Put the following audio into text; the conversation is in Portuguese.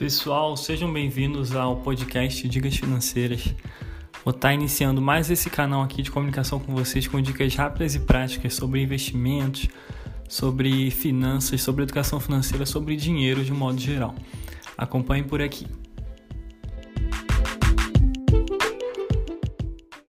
Pessoal, sejam bem-vindos ao podcast Dicas Financeiras. Vou estar iniciando mais esse canal aqui de comunicação com vocês com dicas rápidas e práticas sobre investimentos, sobre finanças, sobre educação financeira, sobre dinheiro de modo geral. Acompanhem por aqui.